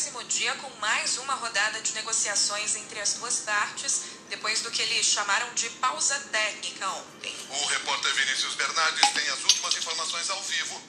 vigésimo dia com mais uma rodada de negociações entre as duas partes, depois do que eles chamaram de pausa técnica ontem. O repórter Vinícius Bernardes tem as últimas informações ao vivo.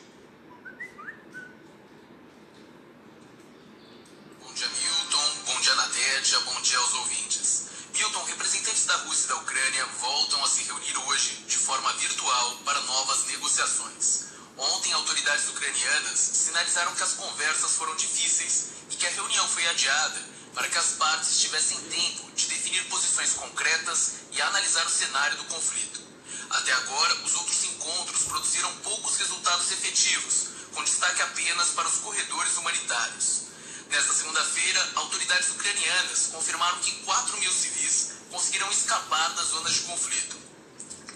Bom dia, Milton. Bom dia, Nadédia. Bom dia aos ouvintes. Milton, representantes da Rússia e da Ucrânia voltam a se reunir hoje, de forma virtual, para novas negociações. Ontem, autoridades ucranianas sinalizaram que as conversas foram difíceis e que a reunião foi adiada para que as partes tivessem tempo de definir posições concretas e analisar o cenário do conflito. Até agora, os outros encontros produziram poucos resultados efetivos, com destaque apenas para os corredores humanitários. Nesta segunda-feira, autoridades ucranianas confirmaram que 4 mil civis conseguiram escapar das zonas de conflito.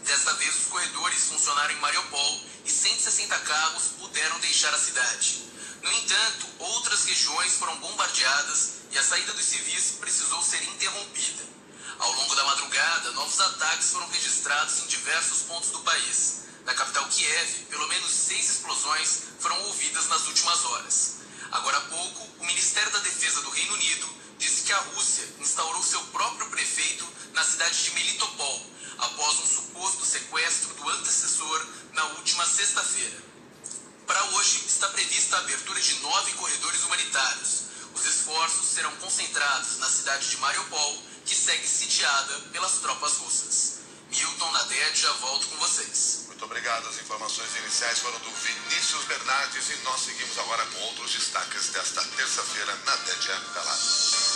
Desta vez, os corredores funcionaram em Mariupol e 160 carros puderam deixar a cidade. No entanto, outras regiões foram bombardeadas e a saída dos civis precisou ser interrompida. Ao longo da madrugada, novos ataques foram registrados em diversos pontos do país. Na capital Kiev, pelo menos seis explosões foram ouvidas nas últimas horas. Agora há pouco, o Ministério da Defesa do Reino Unido disse que a Rússia instaurou seu próprio prefeito na cidade de Melitopol, após um suposto sequestro do antecessor na última sexta-feira. Para hoje, está prevista a abertura de nove corredores humanitários. Os esforços serão concentrados na cidade de Mariupol, que segue sitiada pelas tropas russas. Milton Naded, já volto com vocês. Muito obrigado. As informações iniciais foram do Vinícius Bernardes e nós seguimos agora com outros destaques desta terça-feira na Dédia Calado.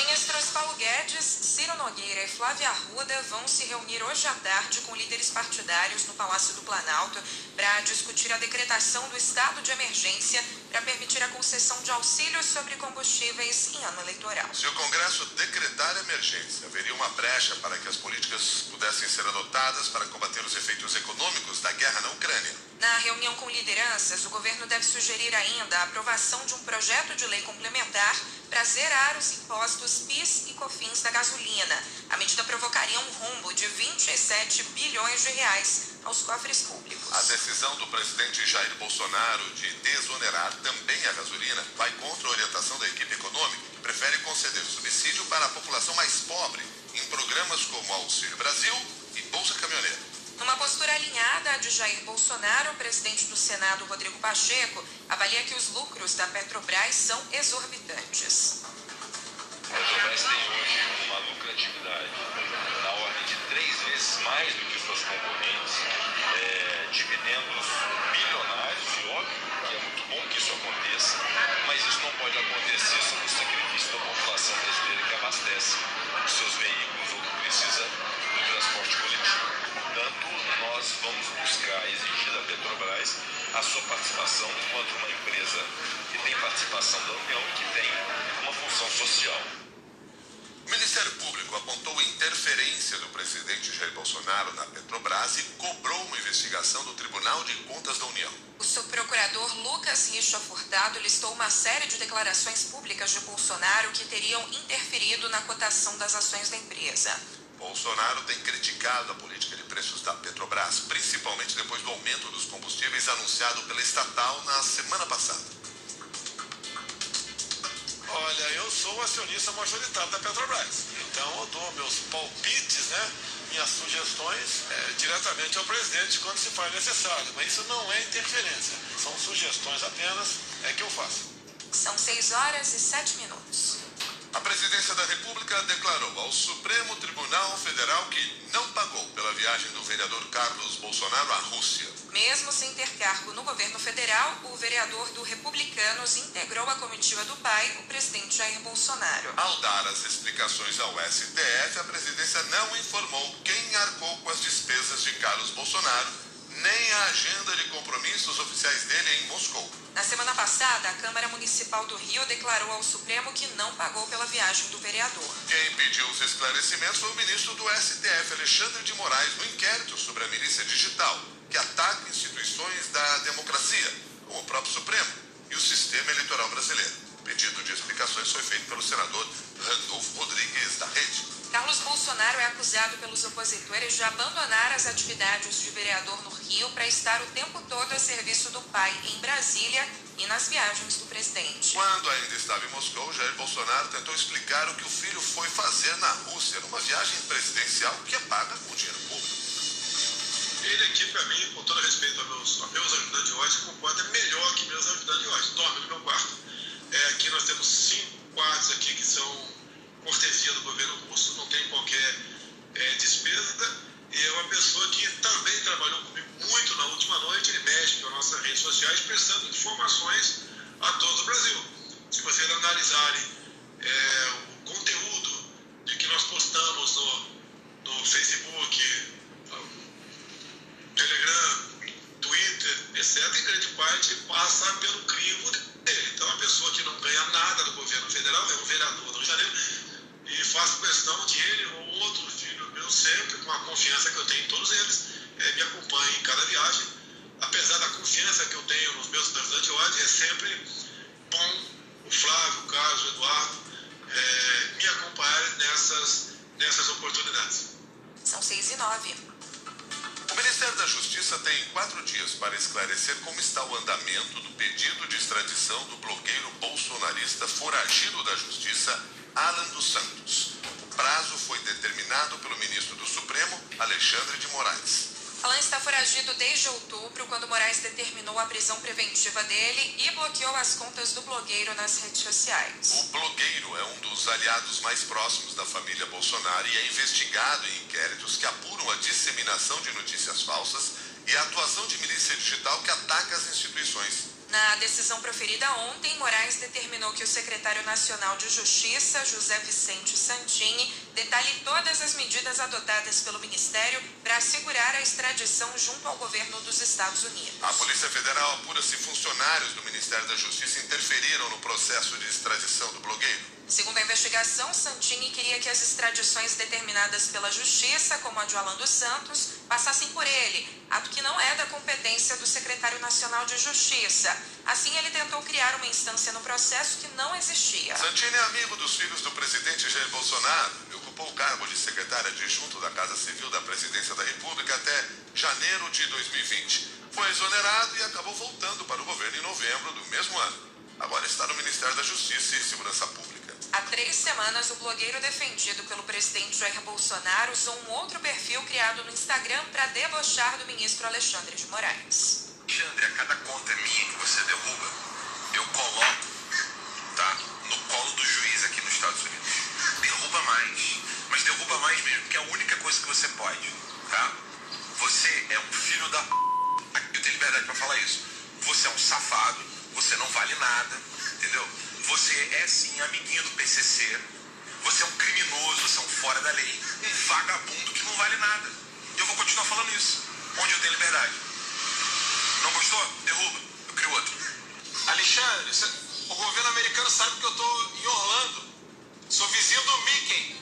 Os ministros Paulo Guedes, Ciro Nogueira e Flávia Arruda vão se reunir hoje à tarde com líderes partidários no Palácio do Planalto para discutir a decretação do estado de emergência para permitir a concessão de auxílios sobre combustíveis em ano eleitoral. Se o Congresso decretar emergência, haveria uma brecha para que as políticas pudessem ser adotadas para combater os efeitos econômicos da guerra na Ucrânia. Na reunião com lideranças, o governo deve sugerir ainda a aprovação de um projeto de lei complementar para zerar os impostos PIS e COFINS da gasolina. A medida provocaria um rombo de 27 bilhões de reais aos cofres públicos. A decisão do presidente Jair Bolsonaro de desonerar também a gasolina vai contra a orientação da equipe econômica, que prefere conceder subsídio para a população mais pobre em programas como Auxílio Brasil e Bolsa Caminhoneiro. Numa postura alinhada à de Jair Bolsonaro, o presidente do Senado, Rodrigo Pacheco, avalia que os lucros da Petrobras são exorbitantes. A Petrobras tem hoje uma lucratividade na ordem de três vezes mais do que suas concorrentes, é, dividendos bilionários, e óbvio que é muito bom que isso aconteça, mas isso não pode acontecer sob o sacrifício da população brasileira que abastece os seus veículos a sua participação enquanto uma empresa que tem participação da União e que tem uma função social. O Ministério Público apontou interferência do presidente Jair Bolsonaro na Petrobras e cobrou uma investigação do Tribunal de Contas da União. O subprocurador Lucas Richa Furtado listou uma série de declarações públicas de Bolsonaro que teriam interferido na cotação das ações da empresa. Bolsonaro tem criticado a política de preços da Petrobras, principalmente depois do aumento dos combustíveis anunciado pela estatal na semana passada. Olha, eu sou o acionista majoritário da Petrobras, então eu dou meus palpites, né, minhas sugestões é, diretamente ao presidente quando se faz necessário, mas isso não é interferência, são sugestões apenas é que eu faço. São 6 horas e 7 minutos. A presidência da República declarou ao Supremo Tribunal Federal que não pagou pela viagem do vereador Carlos Bolsonaro à Rússia. Mesmo sem ter cargo no governo federal, o vereador do Republicanos integrou a comitiva do pai, o presidente Jair Bolsonaro. Ao dar as explicações ao STF, a presidência não informou quem arcou com as despesas de Carlos Bolsonaro, nem a agenda de compromissos oficiais dele em Moscou. Na semana passada, a Câmara Municipal do Rio declarou ao Supremo que não pagou pela viagem do vereador. Quem pediu os esclarecimentos foi o ministro do STF, Alexandre de Moraes, no inquérito sobre a milícia digital, que ataca instituições da democracia, como o próprio Supremo e o sistema eleitoral brasileiro. O pedido de explicações foi feito pelo senador Randolfo Rodrigues, da Rede. Carlos Bolsonaro é acusado pelos opositores de abandonar as atividades de vereador no Rio para estar o tempo todo a serviço do pai em Brasília e nas viagens do presidente. Quando ainda estava em Moscou, Jair Bolsonaro tentou explicar o que o filho foi fazer na Rússia, numa viagem presidencial que é paga com dinheiro público. Ele aqui, para mim, com todo respeito aos meus, aos meus ajudantes de ordem, concorda é melhor que meus ajudantes de ordem. Dorme no meu quarto. É, aqui nós temos cinco quartos aqui que são cortesia do governo russo, não tem qualquer é, despesa. E é uma pessoa que também trabalhou comigo sociais, prestando informações a todo o Brasil. Se vocês analisarem é, o conteúdo de que nós postamos no, no Facebook, Telegram, Twitter, etc., em grande parte passa pelo crivo dele. Então, a pessoa que não ganha nada do governo federal é um vereador para esclarecer como está o andamento do pedido de extradição do blogueiro bolsonarista foragido da Justiça, Alan dos Santos. O prazo foi determinado pelo ministro do Supremo, Alexandre de Moraes. Alan está foragido desde outubro, quando Moraes determinou a prisão preventiva dele e bloqueou as contas do blogueiro nas redes sociais. O blogueiro é um dos aliados mais próximos da família Bolsonaro e é investigado em inquéritos que apuram a disseminação de notícias falsas e a atuação de milícia digital que ataca as instituições. Na decisão proferida ontem, Moraes determinou que o secretário nacional de Justiça, José Vicente Santini, detalhe todas as medidas adotadas pelo Ministério para assegurar a extradição junto ao governo dos Estados Unidos. A Polícia Federal apura se funcionários do Ministério da Justiça interferiram no processo de extradição do blogueiro. Segundo a investigação, Santini queria que as extradições determinadas pela Justiça, como a de Alan dos Santos, passassem por ele, ato que não é da competência do secretário nacional de Justiça. Assim, ele tentou criar uma instância no processo que não existia. Santini é amigo dos filhos do presidente Jair Bolsonaro e ocupou o cargo de secretário adjunto da Casa Civil da Presidência da República até janeiro de 2020. Foi exonerado e acabou voltando para o governo em novembro do mesmo ano. Agora está no Ministério da Justiça e Segurança Pública. Há três semanas, o blogueiro defendido pelo presidente Jair Bolsonaro usou um outro perfil criado no Instagram para debochar do ministro Alexandre de Moraes. Alexandre, a cada conta minha que você derruba, eu coloco, tá, no colo do juiz aqui nos Estados Unidos. Derruba mais, mas derruba mais mesmo, porque é a única coisa que você pode, tá? Você é um filho da p... Eu tenho liberdade para falar isso. Você é um safado, você não vale nada, entendeu? Você é sim amiguinho do PCC. Você é um criminoso, você é um fora da lei, um vagabundo que não vale nada. Eu vou continuar falando isso, onde eu tenho liberdade. Não gostou? Derruba. Eu crio outro. Alexandre, o governo americano sabe que eu tô em Orlando. Sou vizinho do Mickey.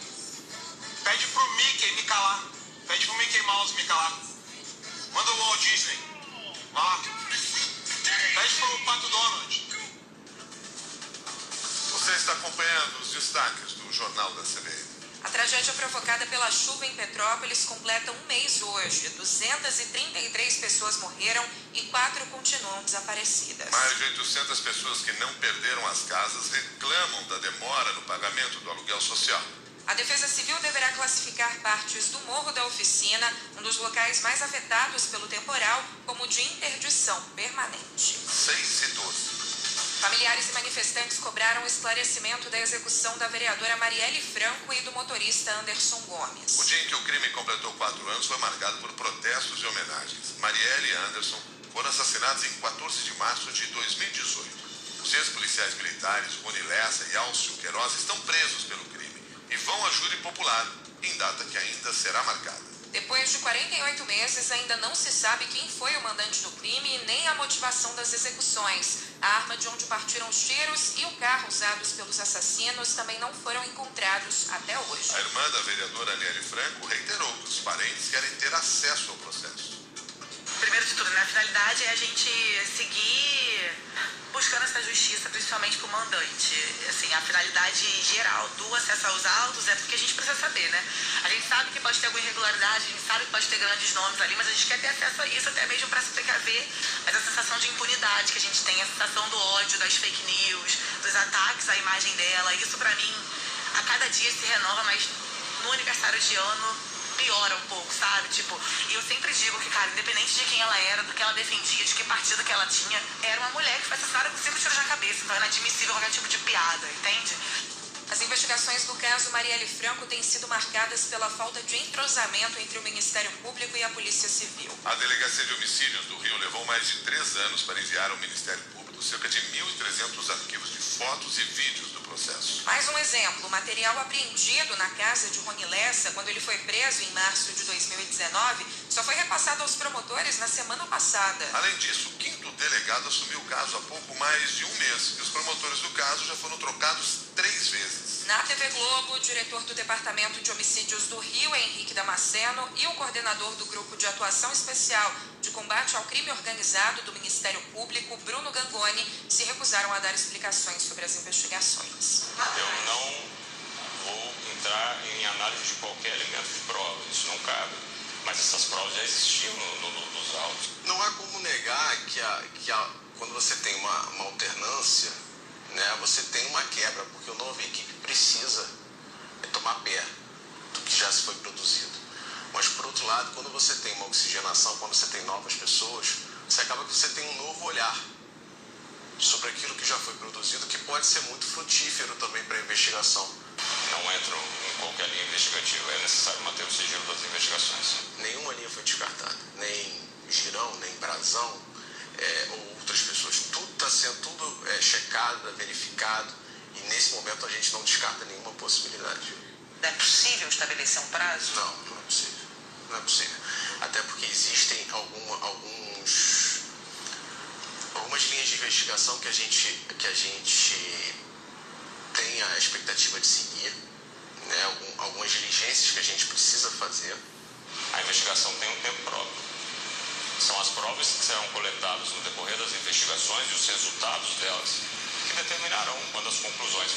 Pede pro Mickey me calar. Pede pro Mickey Mouse me calar. Manda o Walt Disney. Vai lá. Pede pro Pato Donald. Acompanhando os destaques do Jornal da CBN. A tragédia provocada pela chuva em Petrópolis completa um mês hoje. 233 pessoas morreram e quatro continuam desaparecidas. Mais de 800 pessoas que não perderam as casas reclamam da demora no pagamento do aluguel social. A Defesa Civil deverá classificar partes do Morro da Oficina, um dos locais mais afetados pelo temporal, como de interdição permanente. 6 e 12. Familiares e manifestantes cobraram esclarecimento da execução da vereadora Marielle Franco e do motorista Anderson Gomes. O dia em que o crime completou quatro anos foi marcado por protestos e homenagens. Marielle e Anderson foram assassinados em 14 de março de 2018. Os ex-policiais militares, Rony Lessa e Alcio Queiroz, estão presos pelo crime e vão a júri popular, em data que ainda será marcada. Depois de 48 meses, ainda não se sabe quem foi o mandante do crime e nem a motivação das execuções. A arma de onde partiram os tiros e o carro usados pelos assassinos também não foram encontrados até hoje. A irmã da vereadora Aniele Franco reiterou que os parentes querem ter acesso ao processo. primeiro de tudo, né? A finalidade é a gente seguir buscando essa justiça, principalmente para o mandante. Assim, a finalidade geral do acesso aos autos é porque a gente precisa saber, né? A gente sabe que pode ter alguma irregularidade, a gente sabe que pode ter grandes nomes ali, mas a gente quer ter acesso a isso até mesmo para se precaver. Mas a sensação de impunidade que a gente tem, a sensação do ódio, das fake news, dos ataques à imagem dela, isso para mim, a cada dia se renova, mas no aniversário de ano piora um pouco, sabe? Tipo, e eu sempre digo que, cara, independente de quem ela era, do que ela defendia, de que partido que ela tinha, era uma mulher que foi assassinada com cinco tiros na cabeça. Então é inadmissível qualquer tipo de piada, entende? As investigações do caso Marielle Franco têm sido marcadas pela falta de entrosamento entre o Ministério Público e a Polícia Civil. A Delegacia de Homicídios do Rio levou mais de três anos para enviar ao Ministério Público cerca de 1.300 arquivos de fotos e vídeos do processo. Mais um exemplo, material apreendido na casa de Rony Lessa quando ele foi preso em março de 2019 só foi repassado aos promotores na semana passada. Além disso, o quinto delegado assumiu o caso há pouco mais de um mês e os promotores do caso já foram trocados três vezes. Na TV Globo, o diretor do Departamento de Homicídios do Rio, Henrique Damasceno, e o coordenador do Grupo de Atuação Especial de Combate ao Crime Organizado do Ministério Público, Bruno Gangoni, se recusaram a dar explicações sobre as investigações. Eu não vou entrar em análise de qualquer elemento de prova, isso não cabe. Mas essas provas já existiam no, no, nos autos. Não há como negar que, a, que a, quando você tem uma, uma alternância, né, você tem uma quebra, porque o novo equipe precisa tomar pé do que já se foi produzido. Mas, por outro lado, quando você tem uma oxigenação, quando você tem novas pessoas, você acaba que você tem um novo olhar sobre aquilo que já foi produzido, que pode ser muito frutífero também para a investigação. Não entro em qualquer linha investigativa, é necessário manter o sigilo das investigações. Nenhuma linha foi descartada, nem Girão, nem Brasão, é, ou outras pessoas. Tudo está sendo tudo é, checado, verificado, e nesse momento a gente não descarta nenhuma possibilidade. É possível estabelecer um prazo? Não, não é possível. Não é possível. Até porque existem alguma, alguns, algumas linhas de investigação que a gente, que a gente tem a expectativa de seguir, né? Algum, algumas diligências que a gente precisa fazer. A investigação tem um tempo próprio. São as provas que serão coletadas no decorrer das investigações e os resultados delas que determinarão quando as conclusões